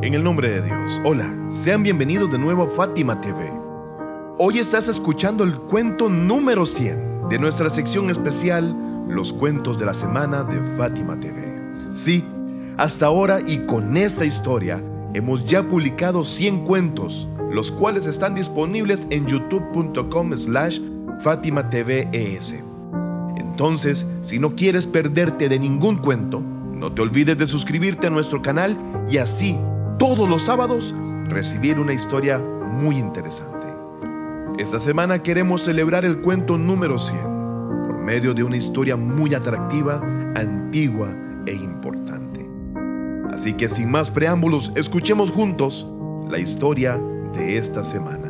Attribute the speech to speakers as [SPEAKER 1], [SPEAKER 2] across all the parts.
[SPEAKER 1] En el nombre de Dios, hola, sean bienvenidos de nuevo a Fátima TV. Hoy estás escuchando el cuento número 100 de nuestra sección especial, Los cuentos de la semana de Fátima TV. Sí, hasta ahora y con esta historia hemos ya publicado 100 cuentos, los cuales están disponibles en youtube.com slash Fátima TVES. Entonces, si no quieres perderte de ningún cuento, no te olvides de suscribirte a nuestro canal y así, todos los sábados, recibir una historia muy interesante. Esta semana queremos celebrar el cuento número 100 por medio de una historia muy atractiva, antigua e importante. Así que sin más preámbulos, escuchemos juntos la historia de esta semana.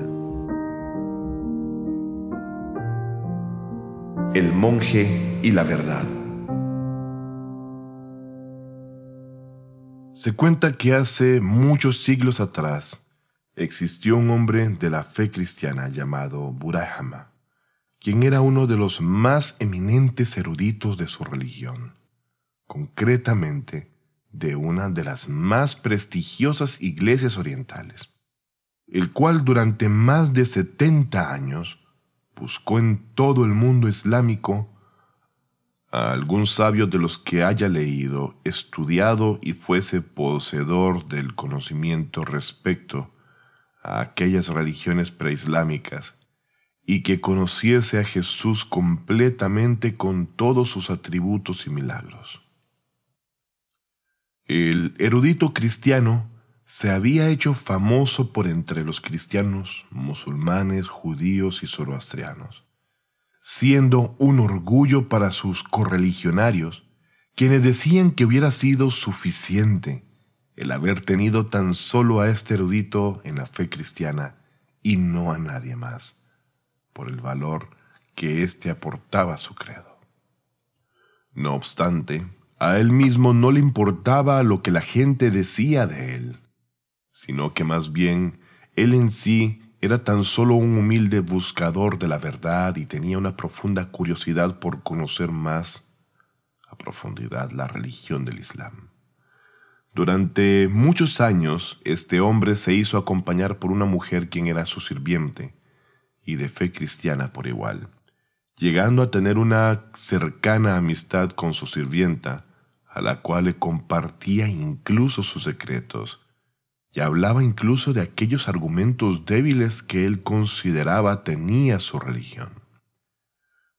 [SPEAKER 1] El monje y la verdad. Se cuenta que hace muchos siglos atrás existió un hombre de la fe cristiana llamado Burahama, quien era uno de los más eminentes eruditos de su religión, concretamente de una de las más prestigiosas iglesias orientales, el cual durante más de 70 años buscó en todo el mundo islámico a algún sabio de los que haya leído, estudiado y fuese poseedor del conocimiento respecto a aquellas religiones preislámicas, y que conociese a Jesús completamente con todos sus atributos y milagros. El erudito cristiano se había hecho famoso por entre los cristianos, musulmanes, judíos y zoroastrianos siendo un orgullo para sus correligionarios, quienes decían que hubiera sido suficiente el haber tenido tan solo a este erudito en la fe cristiana y no a nadie más, por el valor que éste aportaba a su credo. No obstante, a él mismo no le importaba lo que la gente decía de él, sino que más bien él en sí era tan solo un humilde buscador de la verdad y tenía una profunda curiosidad por conocer más a profundidad la religión del Islam. Durante muchos años, este hombre se hizo acompañar por una mujer quien era su sirviente y de fe cristiana por igual, llegando a tener una cercana amistad con su sirvienta, a la cual le compartía incluso sus secretos, y hablaba incluso de aquellos argumentos débiles que él consideraba tenía su religión.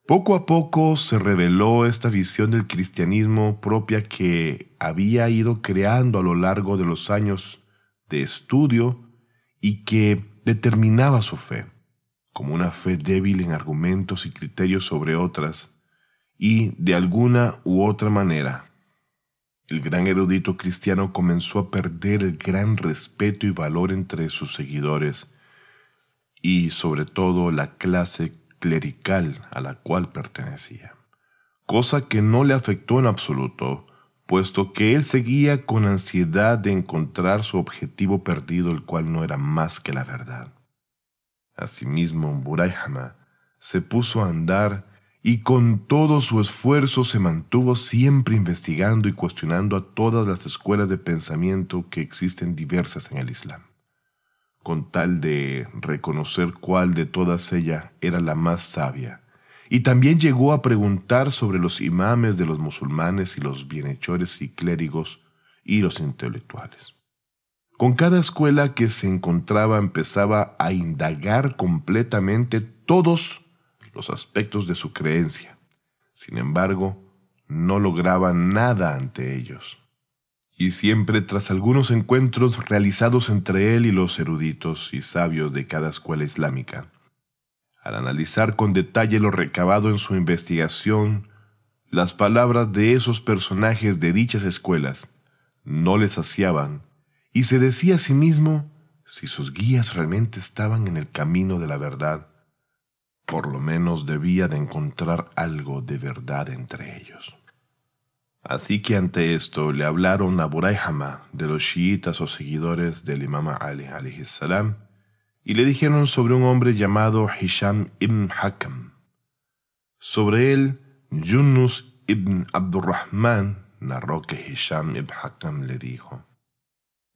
[SPEAKER 1] Poco a poco se reveló esta visión del cristianismo propia que había ido creando a lo largo de los años de estudio y que determinaba su fe, como una fe débil en argumentos y criterios sobre otras, y de alguna u otra manera el gran erudito cristiano comenzó a perder el gran respeto y valor entre sus seguidores y sobre todo la clase clerical a la cual pertenecía, cosa que no le afectó en absoluto, puesto que él seguía con ansiedad de encontrar su objetivo perdido, el cual no era más que la verdad. Asimismo, Burayhama se puso a andar y con todo su esfuerzo se mantuvo siempre investigando y cuestionando a todas las escuelas de pensamiento que existen diversas en el Islam, con tal de reconocer cuál de todas ellas era la más sabia, y también llegó a preguntar sobre los imames de los musulmanes y los bienhechores y clérigos y los intelectuales. Con cada escuela que se encontraba empezaba a indagar completamente todos los aspectos de su creencia. Sin embargo, no lograba nada ante ellos. Y siempre tras algunos encuentros realizados entre él y los eruditos y sabios de cada escuela islámica, al analizar con detalle lo recabado en su investigación, las palabras de esos personajes de dichas escuelas no le saciaban, y se decía a sí mismo si sus guías realmente estaban en el camino de la verdad por lo menos debía de encontrar algo de verdad entre ellos. Así que ante esto le hablaron a Burayhama de los chiitas o seguidores del imam Ali salam y le dijeron sobre un hombre llamado Hisham ibn Hakam. Sobre él, Yunus ibn Abdurrahman narró que Hisham ibn Hakam le dijo,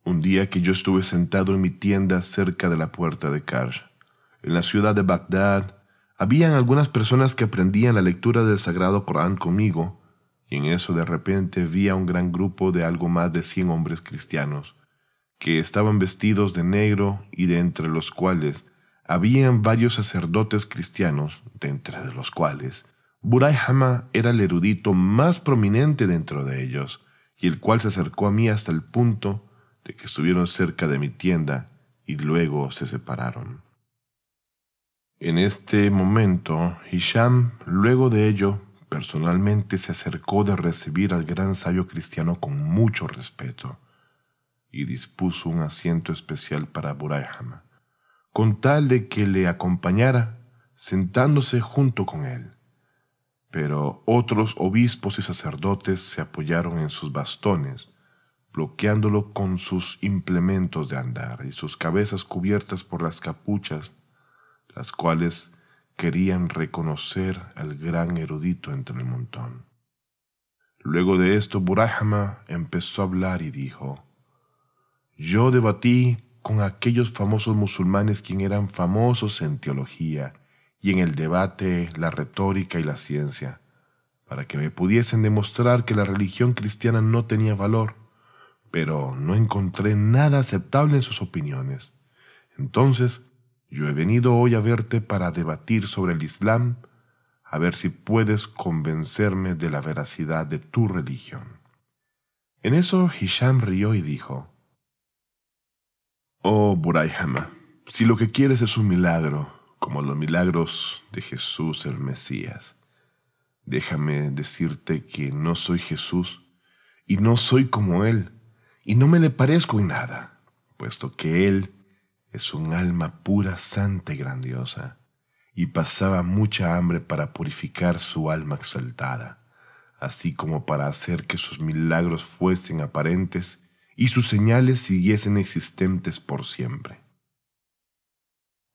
[SPEAKER 1] Un día que yo estuve sentado en mi tienda cerca de la puerta de Karsh, en la ciudad de Bagdad, habían algunas personas que aprendían la lectura del Sagrado Corán conmigo, y en eso de repente vi a un gran grupo de algo más de cien hombres cristianos, que estaban vestidos de negro y de entre los cuales habían varios sacerdotes cristianos, de entre los cuales Buray Hama era el erudito más prominente dentro de ellos, y el cual se acercó a mí hasta el punto de que estuvieron cerca de mi tienda y luego se separaron. En este momento, Hisham, luego de ello, personalmente se acercó de recibir al gran sabio cristiano con mucho respeto y dispuso un asiento especial para Hama con tal de que le acompañara, sentándose junto con él. Pero otros obispos y sacerdotes se apoyaron en sus bastones, bloqueándolo con sus implementos de andar y sus cabezas cubiertas por las capuchas, las cuales querían reconocer al gran erudito entre el montón. Luego de esto, Burahama empezó a hablar y dijo, Yo debatí con aquellos famosos musulmanes quien eran famosos en teología y en el debate, la retórica y la ciencia, para que me pudiesen demostrar que la religión cristiana no tenía valor, pero no encontré nada aceptable en sus opiniones. Entonces, yo he venido hoy a verte para debatir sobre el Islam, a ver si puedes convencerme de la veracidad de tu religión. En eso Hisham rió y dijo, Oh, Burayhama, si lo que quieres es un milagro, como los milagros de Jesús el Mesías, déjame decirte que no soy Jesús y no soy como Él, y no me le parezco en nada, puesto que Él es un alma pura, santa y grandiosa, y pasaba mucha hambre para purificar su alma exaltada, así como para hacer que sus milagros fuesen aparentes y sus señales siguiesen existentes por siempre.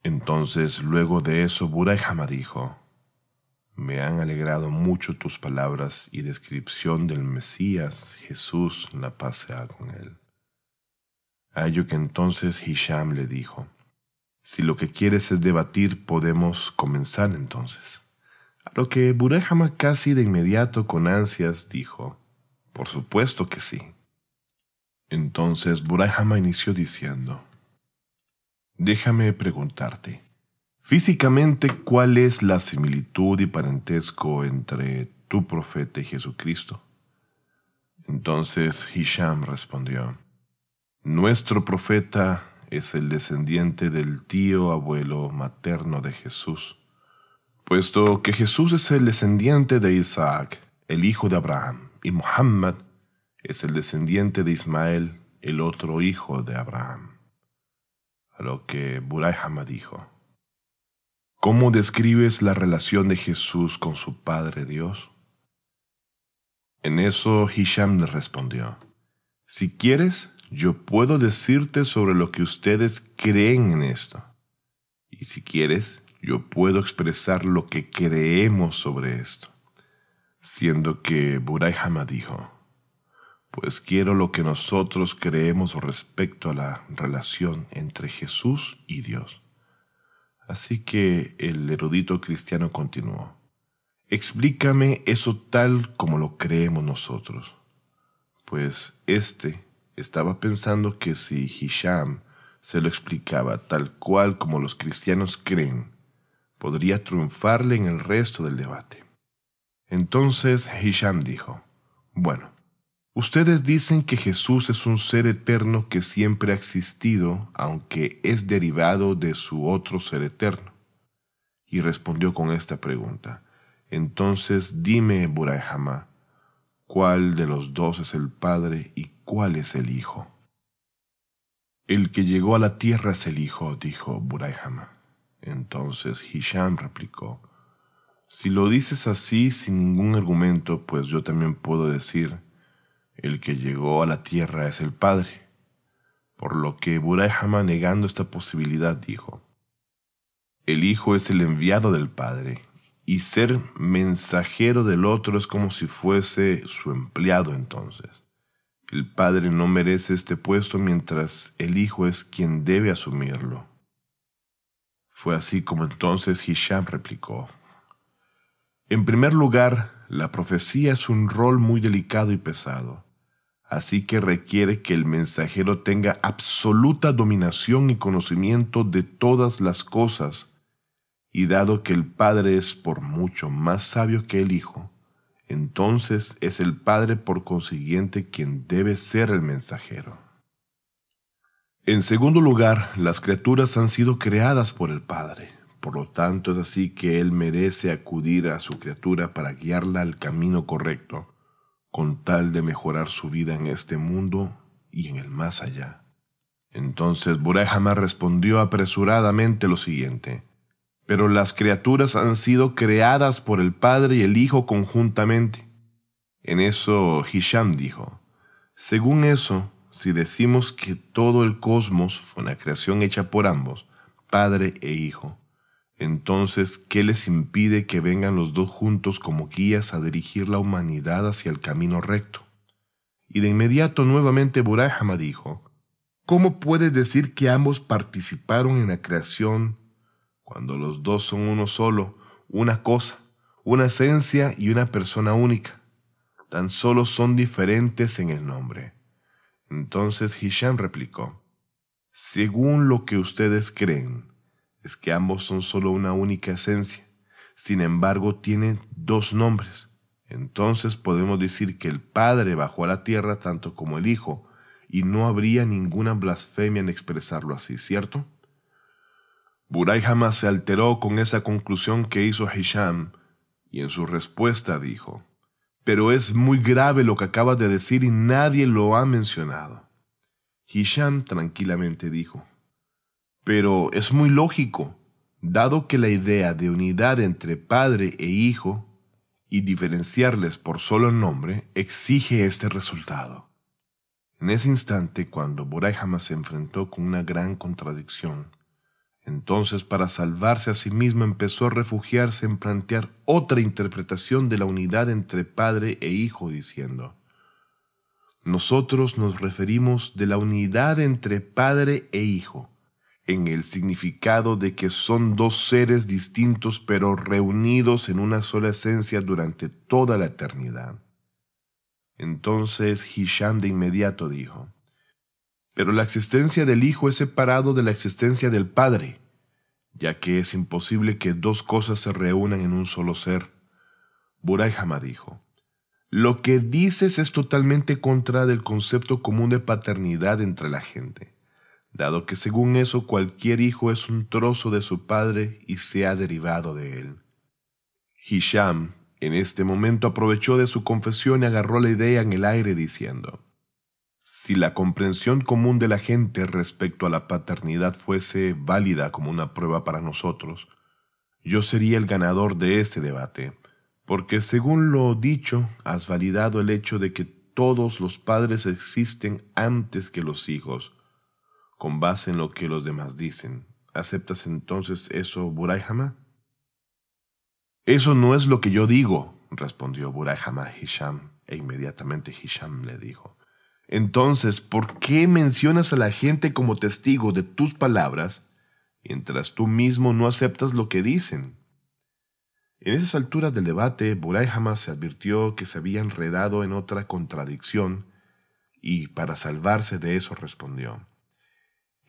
[SPEAKER 1] Entonces, luego de eso, Buray dijo, Me han alegrado mucho tus palabras y descripción del Mesías, Jesús, la paz sea con él. A ello que entonces Hisham le dijo, Si lo que quieres es debatir, podemos comenzar entonces. A lo que Burehama casi de inmediato con ansias dijo, Por supuesto que sí. Entonces Burayhama inició diciendo, Déjame preguntarte, físicamente, ¿cuál es la similitud y parentesco entre tu profeta y Jesucristo? Entonces Hisham respondió, Nuestro profeta es el descendiente del tío abuelo materno de Jesús, puesto que Jesús es el descendiente de Isaac, el hijo de Abraham, y Muhammad es el descendiente de Ismael, el otro hijo de Abraham. A lo que Buray dijo, ¿Cómo describes la relación de Jesús con su Padre Dios? En eso Hisham le respondió, Si quieres, yo puedo decirte sobre lo que ustedes creen en esto. Y si quieres, yo puedo expresar lo que creemos sobre esto. Siendo que Buray dijo, pues quiero lo que nosotros creemos respecto a la relación entre Jesús y Dios. Así que el erudito cristiano continuó, explícame eso tal como lo creemos nosotros. Pues éste estaba pensando que si Hisham se lo explicaba tal cual como los cristianos creen, podría triunfarle en el resto del debate. Entonces Hisham dijo, bueno, Ustedes dicen que Jesús es un ser eterno que siempre ha existido, aunque es derivado de su otro ser eterno. Y respondió con esta pregunta. Entonces dime, Burayhama, ¿cuál de los dos es el Padre y cuál es el Hijo? El que llegó a la tierra es el Hijo, dijo Burayhama. Entonces Hisham replicó, Si lo dices así sin ningún argumento, pues yo también puedo decir, el que llegó a la tierra es el Padre. Por lo que Burayhama, negando esta posibilidad, dijo, El Hijo es el enviado del Padre, y ser mensajero del otro es como si fuese su empleado entonces. El Padre no merece este puesto mientras el Hijo es quien debe asumirlo. Fue así como entonces Hisham replicó. En primer lugar, la profecía es un rol muy delicado y pesado, así que requiere que el mensajero tenga absoluta dominación y conocimiento de todas las cosas, y dado que el Padre es por mucho más sabio que el Hijo, entonces es el Padre por consiguiente quien debe ser el mensajero. En segundo lugar, las criaturas han sido creadas por el Padre. Por lo tanto, es así que Él merece acudir a su criatura para guiarla al camino correcto, con tal de mejorar su vida en este mundo y en el más allá. Entonces Buray respondió apresuradamente lo siguiente. Pero las criaturas han sido creadas por el Padre y el Hijo conjuntamente. En eso Hisham dijo, según eso, si decimos que todo el cosmos fue una creación hecha por ambos, Padre e Hijo, entonces, ¿qué les impide que vengan los dos juntos como guías a dirigir la humanidad hacia el camino recto? Y de inmediato nuevamente Burahama dijo, ¿Cómo puedes decir que ambos participaron en la creación cuando los dos son uno solo, una cosa, una esencia y una persona única. Tan solo son diferentes en el nombre. Entonces Hisham replicó, según lo que ustedes creen, es que ambos son solo una única esencia. Sin embargo, tienen dos nombres. Entonces podemos decir que el Padre bajó a la tierra tanto como el Hijo, y no habría ninguna blasfemia en expresarlo así, ¿cierto? Buray jamás se alteró con esa conclusión que hizo Hisham, y en su respuesta dijo, Pero es muy grave lo que acabas de decir y nadie lo ha mencionado. Hisham tranquilamente dijo, Pero es muy lógico, dado que la idea de unidad entre padre e hijo y diferenciarles por solo nombre exige este resultado. En ese instante, cuando Buray se enfrentó con una gran contradicción, entonces, para salvarse a sí mismo, empezó a refugiarse en plantear otra interpretación de la unidad entre padre e hijo, diciendo, nosotros nos referimos de la unidad entre padre e hijo, en el significado de que son dos seres distintos pero reunidos en una sola esencia durante toda la eternidad. Entonces Hisham de inmediato dijo, pero la existencia del Hijo es separado de la existencia del Padre, ya que es imposible que dos cosas se reúnan en un solo ser. Buray dijo, lo que dices es totalmente contra del concepto común de paternidad entre la gente, dado que según eso cualquier hijo es un trozo de su padre y se ha derivado de él. Hisham en este momento aprovechó de su confesión y agarró la idea en el aire diciendo, si la comprensión común de la gente respecto a la paternidad fuese válida como una prueba para nosotros, yo sería el ganador de este debate, porque según lo dicho, has validado el hecho de que todos los padres existen antes que los hijos, con base en lo que los demás dicen. ¿Aceptas entonces eso, Burayhama? Eso no es lo que yo digo, respondió Burayhama a Hisham, e inmediatamente Hisham le dijo, entonces, ¿por qué mencionas a la gente como testigo de tus palabras mientras tú mismo no aceptas lo que dicen? En esas alturas del debate, Buray jamás se advirtió que se había enredado en otra contradicción y para salvarse de eso respondió,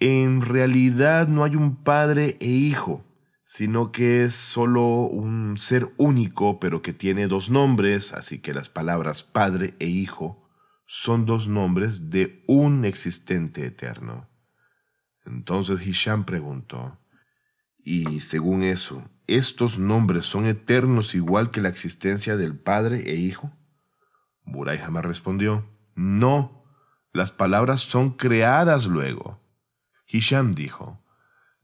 [SPEAKER 1] En realidad no hay un padre e hijo, sino que es solo un ser único pero que tiene dos nombres, así que las palabras padre e hijo son dos nombres de un existente eterno. Entonces Hisham preguntó, ¿y según eso, estos nombres son eternos igual que la existencia del Padre e Hijo? Buray jamás respondió, no, las palabras son creadas luego. Hisham dijo,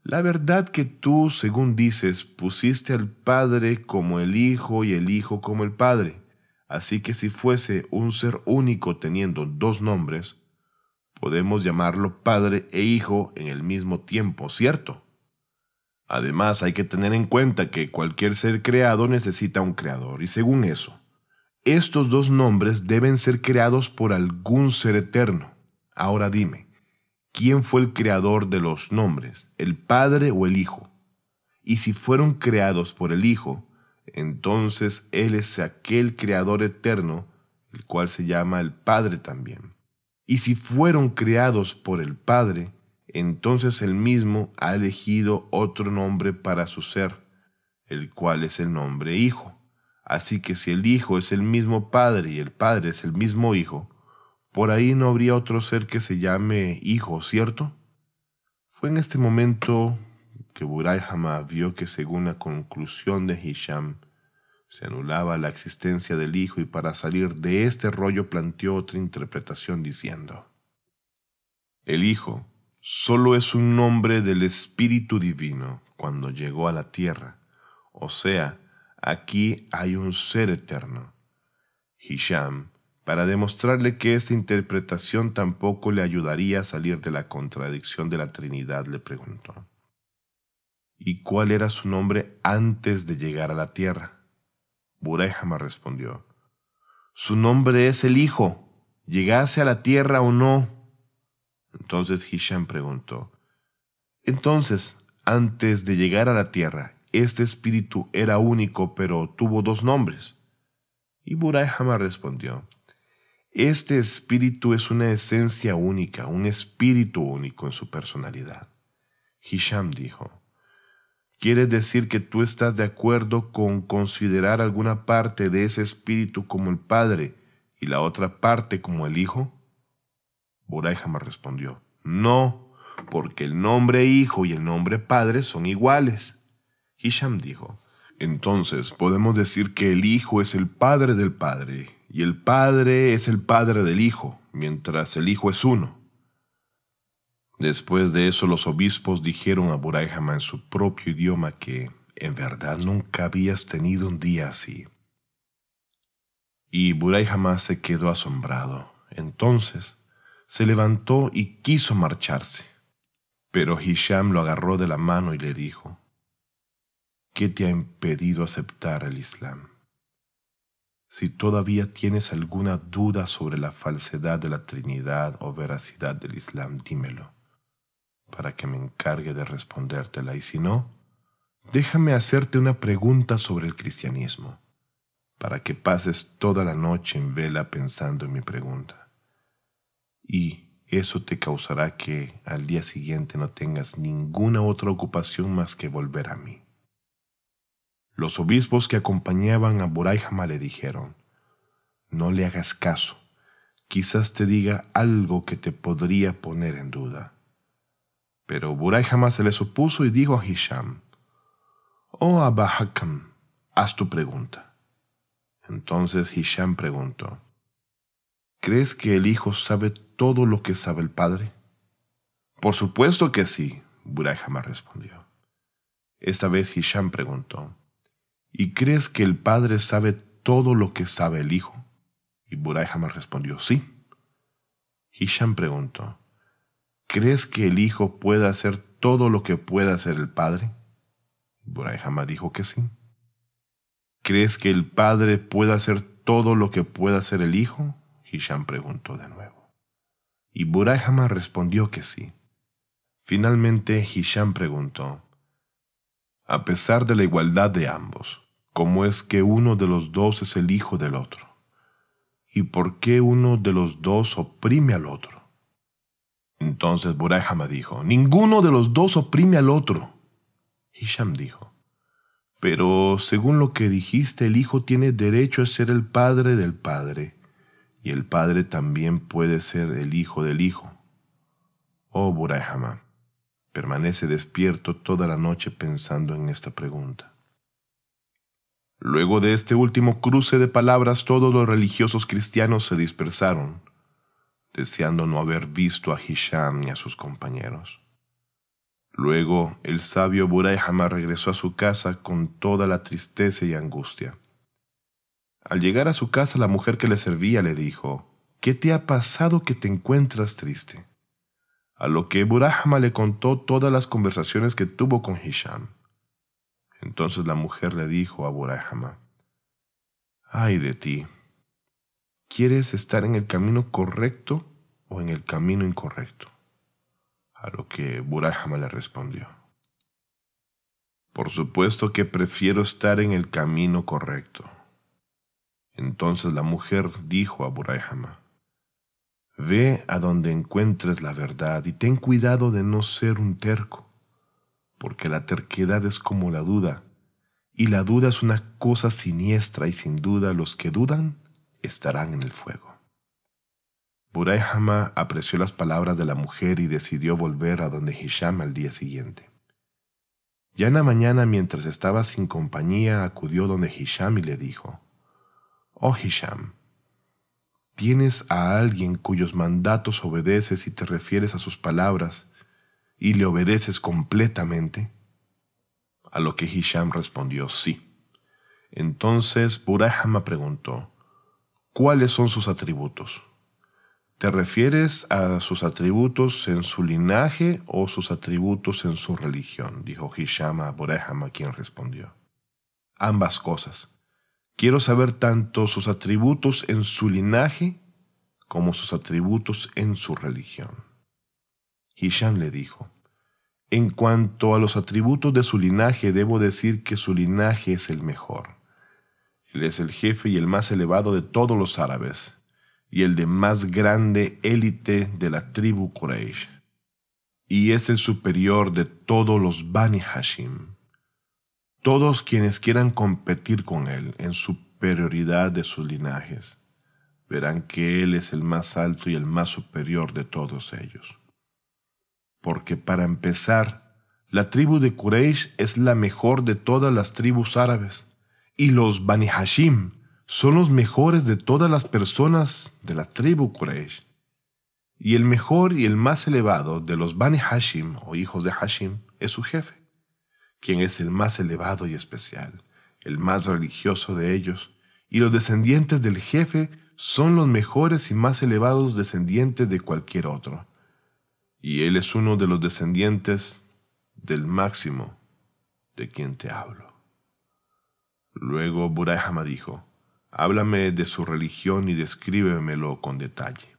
[SPEAKER 1] la verdad que tú, según dices, pusiste al Padre como el Hijo y el Hijo como el Padre Así que si fuese un ser único teniendo dos nombres, podemos llamarlo Padre e Hijo en el mismo tiempo, ¿cierto? Además, hay que tener en cuenta que cualquier ser creado necesita un creador, y según eso, estos dos nombres deben ser creados por algún ser eterno. Ahora dime, ¿quién fue el creador de los nombres, el Padre o el Hijo? Y si fueron creados por el Hijo, entonces Él es aquel creador eterno, el cual se llama el Padre también. Y si fueron creados por el Padre, entonces Él mismo ha elegido otro nombre para su ser, el cual es el nombre Hijo. Así que si el Hijo es el mismo Padre y el Padre es el mismo Hijo, por ahí no habría otro ser que se llame Hijo, ¿cierto? Fue en este momento que Buray vio que según la conclusión de Hisham, se anulaba la existencia del Hijo y para salir de este rollo planteó otra interpretación diciendo, El Hijo solo es un nombre del Espíritu Divino cuando llegó a la tierra, o sea, aquí hay un ser eterno. Hisham, para demostrarle que esta interpretación tampoco le ayudaría a salir de la contradicción de la Trinidad, le preguntó, ¿y cuál era su nombre antes de llegar a la tierra? Burejama respondió, Su nombre es el Hijo, llegase a la tierra o no. Entonces Hisham preguntó, Entonces, antes de llegar a la tierra, este espíritu era único, pero tuvo dos nombres. Y Burejama respondió, Este espíritu es una esencia única, un espíritu único en su personalidad. Hisham dijo, ¿Quieres decir que tú estás de acuerdo con considerar alguna parte de ese espíritu como el Padre y la otra parte como el Hijo? Boray jamás respondió, no, porque el nombre Hijo y el nombre Padre son iguales. Hisham dijo, entonces podemos decir que el Hijo es el Padre del Padre y el Padre es el Padre del Hijo, mientras el Hijo es uno. Después de eso los obispos dijeron a Buraihama en su propio idioma que en verdad nunca habías tenido un día así. Y Buraihama se quedó asombrado. Entonces se levantó y quiso marcharse. Pero Hisham lo agarró de la mano y le dijo, ¿Qué te ha impedido aceptar el Islam? Si todavía tienes alguna duda sobre la falsedad de la Trinidad o veracidad del Islam, dímelo para que me encargue de respondértela y si no, déjame hacerte una pregunta sobre el cristianismo, para que pases toda la noche en vela pensando en mi pregunta. Y eso te causará que al día siguiente no tengas ninguna otra ocupación más que volver a mí. Los obispos que acompañaban a Buraihama le dijeron, no le hagas caso, quizás te diga algo que te podría poner en duda. Pero Buray se le supuso y dijo a Hisham, Oh Abba Hakam, haz tu pregunta. Entonces Hisham preguntó, ¿Crees que el hijo sabe todo lo que sabe el padre? Por supuesto que sí, Buray respondió. Esta vez Hisham preguntó, ¿Y crees que el padre sabe todo lo que sabe el hijo? Y Buray respondió, sí. Hisham preguntó, ¿Crees que el Hijo pueda hacer todo lo que pueda hacer el Padre? Burayhama dijo que sí. ¿Crees que el Padre pueda hacer todo lo que pueda hacer el Hijo? Hisham preguntó de nuevo. Y Burayhama respondió que sí. Finalmente Hisham preguntó, a pesar de la igualdad de ambos, ¿cómo es que uno de los dos es el hijo del otro? ¿Y por qué uno de los dos oprime al otro? Entonces Burayhama dijo, ninguno de los dos oprime al otro. Hisham dijo, pero según lo que dijiste, el hijo tiene derecho a ser el padre del padre, y el padre también puede ser el hijo del hijo. Oh Burayhama, permanece despierto toda la noche pensando en esta pregunta. Luego de este último cruce de palabras, todos los religiosos cristianos se dispersaron deseando no haber visto a Hisham ni a sus compañeros. Luego el sabio Burayhama regresó a su casa con toda la tristeza y angustia. Al llegar a su casa la mujer que le servía le dijo, ¿Qué te ha pasado que te encuentras triste? A lo que Burayhama le contó todas las conversaciones que tuvo con Hisham. Entonces la mujer le dijo a Burayhama, ¡Ay de ti! ¿Quieres estar en el camino correcto o en el camino incorrecto? A lo que Burayhama le respondió. Por supuesto que prefiero estar en el camino correcto. Entonces la mujer dijo a Burayhama, Ve a donde encuentres la verdad y ten cuidado de no ser un terco, porque la terquedad es como la duda, y la duda es una cosa siniestra y sin duda los que dudan estarán en el fuego. Burayhama apreció las palabras de la mujer y decidió volver a donde Hisham al día siguiente. Ya en la mañana, mientras estaba sin compañía, acudió donde Hisham y le dijo, Oh Hisham, ¿tienes a alguien cuyos mandatos obedeces y te refieres a sus palabras y le obedeces completamente? A lo que Hisham respondió sí. Entonces Burahama preguntó, ¿cuáles son sus atributos? ¿Te refieres a sus atributos en su linaje o sus atributos en su religión? dijo Hisham a Burahama, quien respondió. Ambas cosas. Quiero saber tanto sus atributos en su linaje como sus atributos en su religión. Hisham le dijo, En cuanto a los atributos de su linaje, debo decir que su linaje es el mejor. Él es el jefe y el más elevado de todos los árabes, y el de más grande élite de la tribu Quraysh, y es el superior de todos los Bani Hashim. Todos quienes quieran competir con él en superioridad de sus linajes, verán que él es el más alto y el más superior de todos ellos. Porque para empezar, la tribu de Quraysh es la mejor de todas las tribus árabes, y los Bani Hashim son los mejores de todas las personas de la tribu Quraysh. Y el mejor y el más elevado de los Bani Hashim o hijos de Hashim es su jefe quien es el más elevado y especial, el más religioso de ellos, y los descendientes del jefe son los mejores y más elevados descendientes de cualquier otro. Y él es uno de los descendientes del máximo de quien te hablo. Luego Burayhama dijo, Háblame de su religión y descríbemelo con detalle.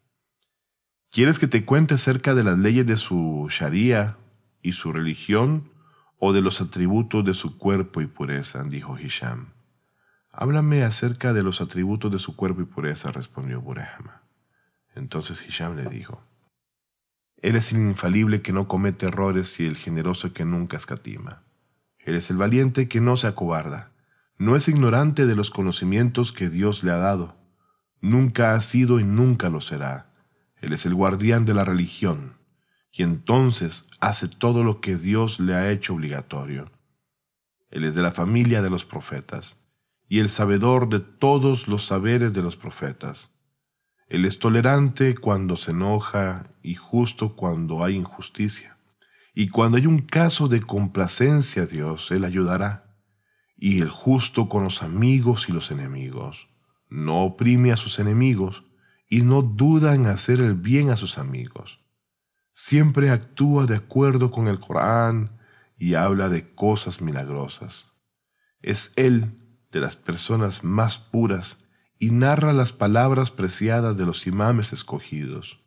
[SPEAKER 1] ¿Quieres que te cuente acerca de las leyes de su Sharia y su religión o de los atributos de su cuerpo y pureza, dijo Hisham. Háblame acerca de los atributos de su cuerpo y pureza, respondió Burehama. Entonces Hisham le dijo, Él es el infalible que no comete errores y el generoso que nunca escatima. Él es el valiente que no se acobarda. No es ignorante de los conocimientos que Dios le ha dado. Nunca ha sido y nunca lo será. Él es el guardián de la religión y entonces hace todo lo que Dios le ha hecho obligatorio. Él es de la familia de los profetas y el sabedor de todos los saberes de los profetas. Él es tolerante cuando se enoja y justo cuando hay injusticia. Y cuando hay un caso de complacencia a Dios, Él ayudará. Y el justo con los amigos y los enemigos. No oprime a sus enemigos y no duda en hacer el bien a sus amigos siempre actúa de acuerdo con el Corán y habla de cosas milagrosas. Es él de las personas más puras y narra las palabras preciadas de los imames escogidos.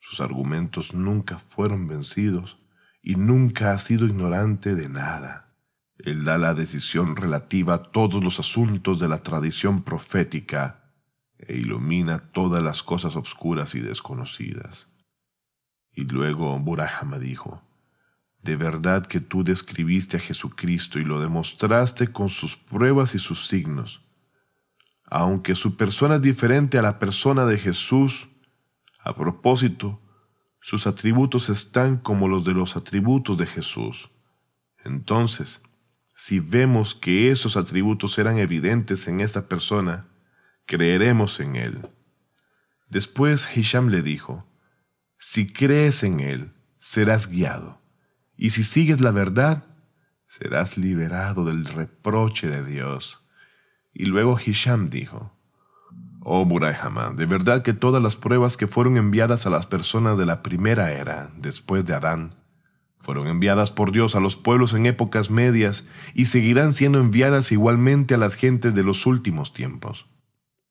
[SPEAKER 1] Sus argumentos nunca fueron vencidos y nunca ha sido ignorante de nada. Él da la decisión relativa a todos los asuntos de la tradición profética e ilumina todas las cosas obscuras y desconocidas. Y luego Burahama dijo, de verdad que tú describiste a Jesucristo y lo demostraste con sus pruebas y sus signos. Aunque su persona es diferente a la persona de Jesús, a propósito, sus atributos están como los de los atributos de Jesús. Entonces, si vemos que esos atributos eran evidentes en esta persona, creeremos en él. Después Hisham le dijo, si crees en Él, serás guiado, y si sigues la verdad, serás liberado del reproche de Dios. Y luego Hisham dijo, Oh Burayhama, de verdad que todas las pruebas que fueron enviadas a las personas de la primera era, después de Adán, fueron enviadas por Dios a los pueblos en épocas medias y seguirán siendo enviadas igualmente a las gentes de los últimos tiempos.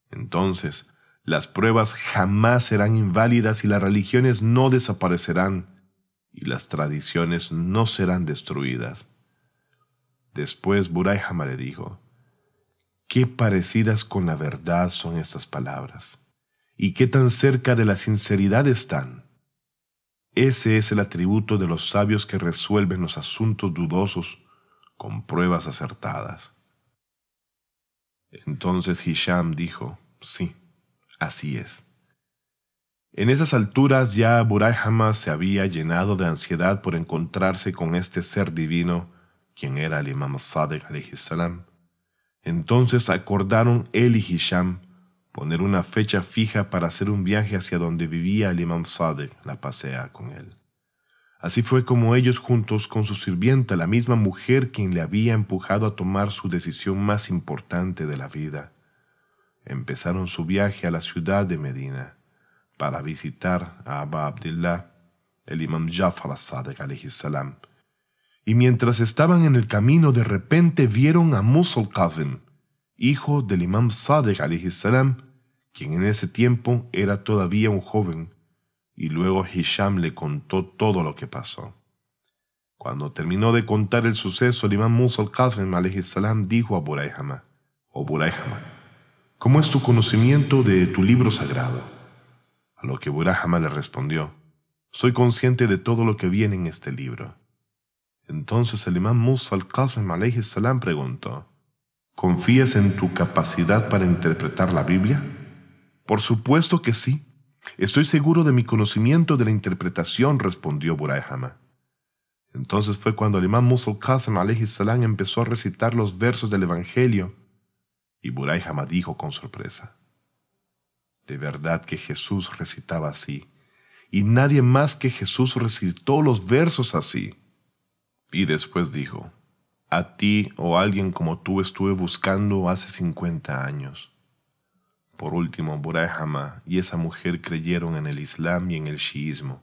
[SPEAKER 1] Entonces, Las pruebas jamás serán inválidas y las religiones no desaparecerán y las tradiciones no serán destruidas. Después Buray le dijo, Qué parecidas con la verdad son estas palabras, y qué tan cerca de la sinceridad están. Ese es el atributo de los sabios que resuelven los asuntos dudosos con pruebas acertadas. Entonces Hisham dijo, sí, así es. En esas alturas ya Buray se había llenado de ansiedad por encontrarse con este ser divino, quien era el imam Sadek salam. Entonces acordaron él y Hisham poner una fecha fija para hacer un viaje hacia donde vivía el imam Sadek, la pasea con él. Así fue como ellos juntos con su sirvienta, la misma mujer quien le había empujado a tomar su decisión más importante de la vida, empezaron su viaje a la ciudad de Medina para visitar a Abba Abdullah, el imam Jafar al-Sadiq salam. Y mientras estaban en el camino, de repente vieron a Musa al hijo del imam Sadiq salam, quien en ese tiempo era todavía un joven, y luego Hisham le contó todo lo que pasó. Cuando terminó de contar el suceso, el imam Musa al salam dijo a Burayhama, oh Burayhama, ¿cómo es tu conocimiento de tu libro sagrado? A lo que Burahama le respondió, soy consciente de todo lo que viene en este libro. Entonces el imán Musa al-Qasim salam preguntó, ¿confías en tu capacidad para interpretar la Biblia? Por supuesto que sí. Estoy seguro de mi conocimiento de la interpretación, respondió Burahama. Entonces fue cuando el imán Musa al-Qasim salam empezó a recitar los versos del Evangelio y Burahama dijo con sorpresa, de verdad que Jesús recitaba así, y nadie más que Jesús recitó los versos así. Y después dijo, a ti o a alguien como tú estuve buscando hace cincuenta años. Por último, Burayhama y esa mujer creyeron en el Islam y en el shiismo,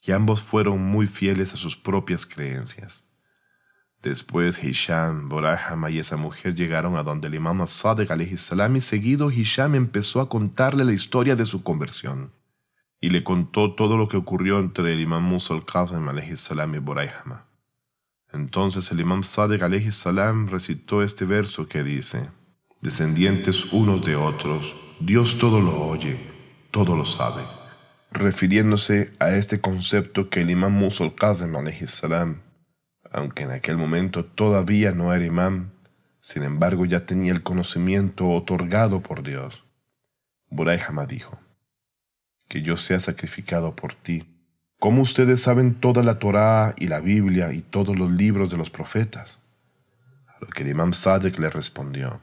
[SPEAKER 1] y ambos fueron muy fieles a sus propias creencias. Después Hisham, Borahama y esa mujer llegaron a donde el imam Sadek salam y seguido Hisham empezó a contarle la historia de su conversión. Y le contó todo lo que ocurrió entre el imam Musa al salam y Borahama. Entonces el imam Sadek salam recitó este verso que dice, Descendientes unos de otros, Dios todo lo oye, todo lo sabe. Refiriéndose a este concepto que el imam Musa al salam aunque en aquel momento todavía no era imán, sin embargo ya tenía el conocimiento otorgado por Dios. Buray dijo, que yo sea sacrificado por ti. ¿Cómo ustedes saben toda la Torá y la Biblia y todos los libros de los profetas? A lo que el imam Sadek le respondió,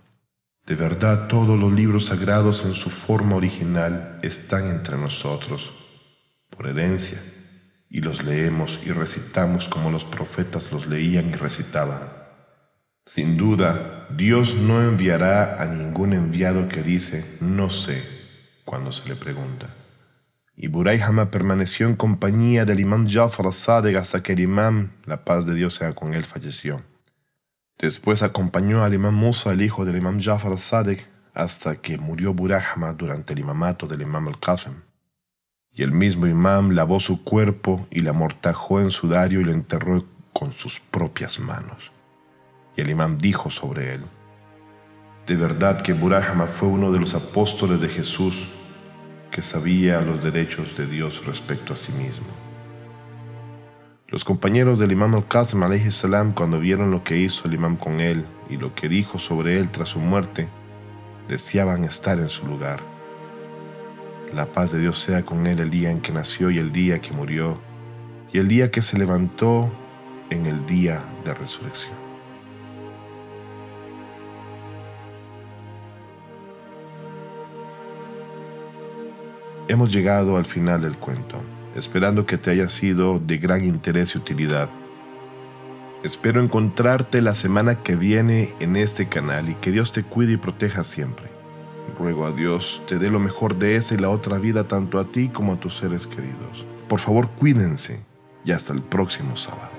[SPEAKER 1] de verdad todos los libros sagrados en su forma original están entre nosotros, por herencia y los leemos y recitamos como los profetas los leían y recitaban. Sin duda, Dios no enviará a ningún enviado que dice no sé cuando se le pregunta. Y Burayhama permaneció en compañía del imam Jafar Sadegh hasta que el imam, la paz de Dios sea con él, falleció. Después acompañó al imam Musa, el hijo del imam Jafar Sadegh, hasta que murió Burayhama durante el imamato del imam al-Qasim. Y el mismo imam lavó su cuerpo y le amortajó en sudario y lo enterró con sus propias manos. Y el imam dijo sobre él, de verdad que Burahama fue uno de los apóstoles de Jesús que sabía los derechos de Dios respecto a sí mismo. Los compañeros del imam al-Qasim salam cuando vieron lo que hizo el imam con él y lo que dijo sobre él tras su muerte, deseaban estar en su lugar la paz de Dios sea con él el día en que nació y el día que murió y el día que se levantó en el día de resurrección. Hemos llegado al final del cuento, esperando que te haya sido de gran interés y utilidad. Espero encontrarte la semana que viene en este canal y que Dios te cuide y proteja siempre. Ruego a Dios te dé lo mejor de esta y la otra vida tanto a ti como a tus seres queridos. Por favor, cuídense y hasta el próximo sábado.